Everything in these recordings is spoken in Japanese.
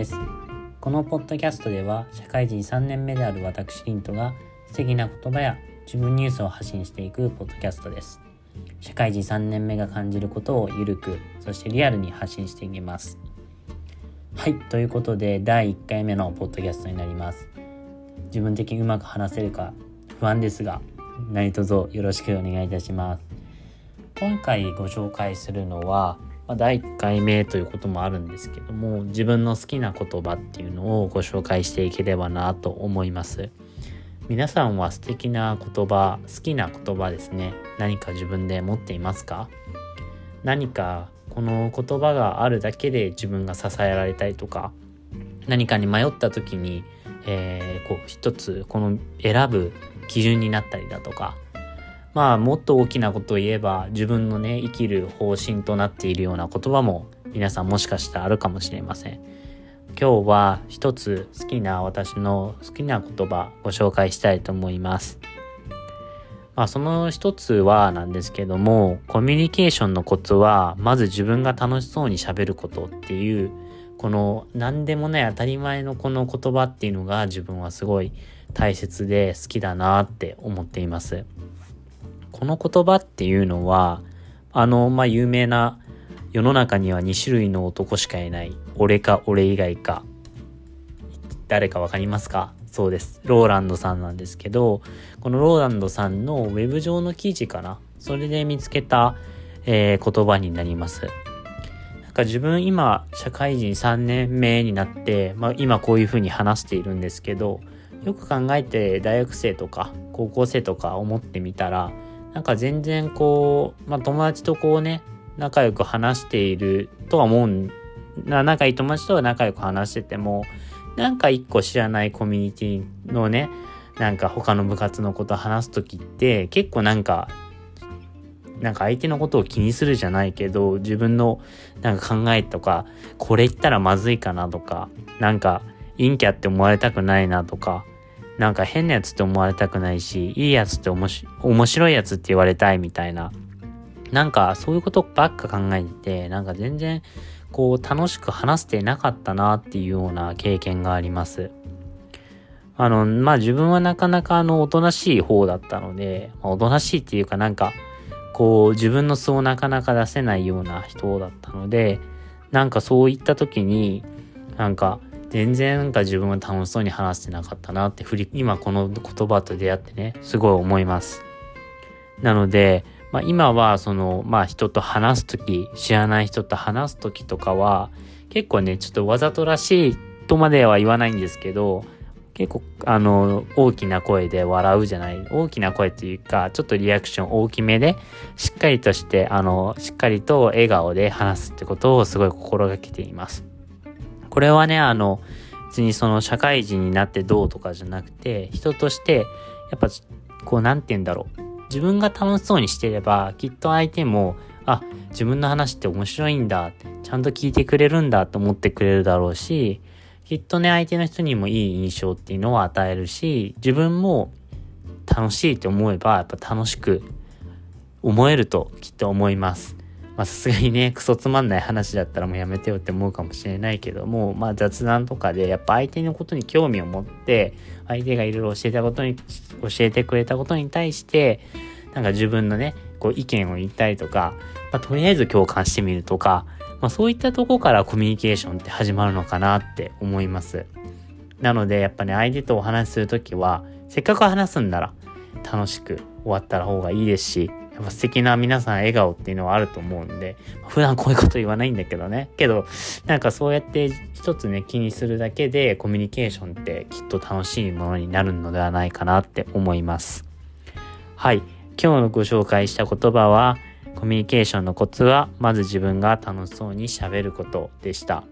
です。このポッドキャストでは社会人3年目である私リントが素敵な言葉や自分ニュースを発信していくポッドキャストです。社会人3年目が感じることをゆるくそしてリアルに発信していきます。はいということで第1回目のポッドキャストになります。自分的にうまく話せるか不安ですが何卒よろしくお願いいたします。今回ご紹介するのはまあ、第1回目ということもあるんですけども自分の好きな言葉っていうのをご紹介していければなと思います。皆さんは素敵な言葉好きな言葉ですね。何か自分で持っていますか？何かこの言葉があるだけで自分が支えられたりとか？何かに迷った時に、えー、こう一つこの選ぶ基準になったりだとか？まあもっと大きなことを言えば自分のね生きる方針となっているような言葉も皆さんもしかしたらあるかもしれません今日は一つ好きな私の好きな言葉ご紹介したいと思いますまあその一つはなんですけどもコミュニケーションのコツはまず自分が楽しそうにしゃべることっていうこの何でもない当たり前のこの言葉っていうのが自分はすごい大切で好きだなって思っています。この言葉っていうのは、あの、まあ、有名な世の中には2種類の男しかいない。俺か俺以外か。誰かわかりますか？そうです。ローランドさんなんですけど、このローランドさんのウェブ上の記事かな？それで見つけた、えー、言葉になります。なんか自分今、社会人3年目になって、まあ、今こういうふうに話しているんですけど、よく考えて大学生とか高校生とか思ってみたら、なんか全然こう、まあ、友達とこうね、仲良く話しているとは思うな仲いい友達とは仲良く話しててもなんか一個知らないコミュニティのねなんか他の部活のこと話す時って結構なんかなんか相手のことを気にするじゃないけど自分のなんか考えとかこれ言ったらまずいかなとかなんか陰キャって思われたくないなとかなんか変なやつって思われたくないし、いいやつって面白いやつって言われたいみたいな。なんかそういうことばっか考えてて、なんか全然こう楽しく話してなかったなっていうような経験があります。あの、まあ自分はなかなかあのおとなしい方だったので、おとなしいっていうかなんかこう自分の素をなかなか出せないような人だったので、なんかそういった時になんか全然なんか自分は楽しそうに話してなかったなって振り、今この言葉と出会ってね、すごい思います。なので、まあ今はその、まあ人と話すとき、知らない人と話すときとかは、結構ね、ちょっとわざとらしいとまでは言わないんですけど、結構、あの、大きな声で笑うじゃない、大きな声っていうか、ちょっとリアクション大きめで、しっかりとして、あの、しっかりと笑顔で話すってことをすごい心がけています。これはね、あの、別にその社会人になってどうとかじゃなくて、人として、やっぱ、こう、なんて言うんだろう。自分が楽しそうにしてれば、きっと相手も、あ、自分の話って面白いんだ、ちゃんと聞いてくれるんだと思ってくれるだろうし、きっとね、相手の人にもいい印象っていうのを与えるし、自分も楽しいと思えば、やっぱ楽しく思えるときっと思います。まあさすがにね、クソつまんない話だったらもうやめてよって思うかもしれないけども、まあ雑談とかでやっぱ相手のことに興味を持って、相手がいろいろ教えたことに、教えてくれたことに対して、なんか自分のね、こう意見を言ったりとか、まあとりあえず共感してみるとか、まあそういったとこからコミュニケーションって始まるのかなって思います。なのでやっぱね、相手とお話しするときは、せっかく話すんなら楽しく終わったら方がいいですし、っぱ素敵な皆さん笑顔っていうのはあると思うんで、普段こういうこと言わないんだけどね。けど、なんかそうやって一つね、気にするだけでコミュニケーションってきっと楽しいものになるのではないかなって思います。はい。今日のご紹介した言葉は、コミュニケーションのコツは、まず自分が楽しそうに喋ることでした。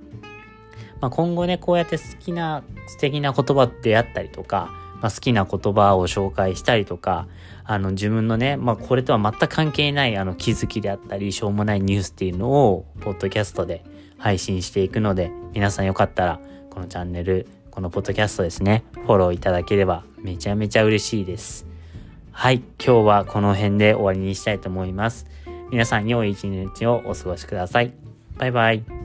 まあ、今後ね、こうやって好きな素敵な言葉ってあったりとか、まあ、好きな言葉を紹介したりとか、あの自分のね、まあこれとは全く関係ないあの気づきであったり、しょうもないニュースっていうのを、ポッドキャストで配信していくので、皆さんよかったら、このチャンネル、このポッドキャストですね、フォローいただければめちゃめちゃ嬉しいです。はい、今日はこの辺で終わりにしたいと思います。皆さん良い一日をお過ごしください。バイバイ。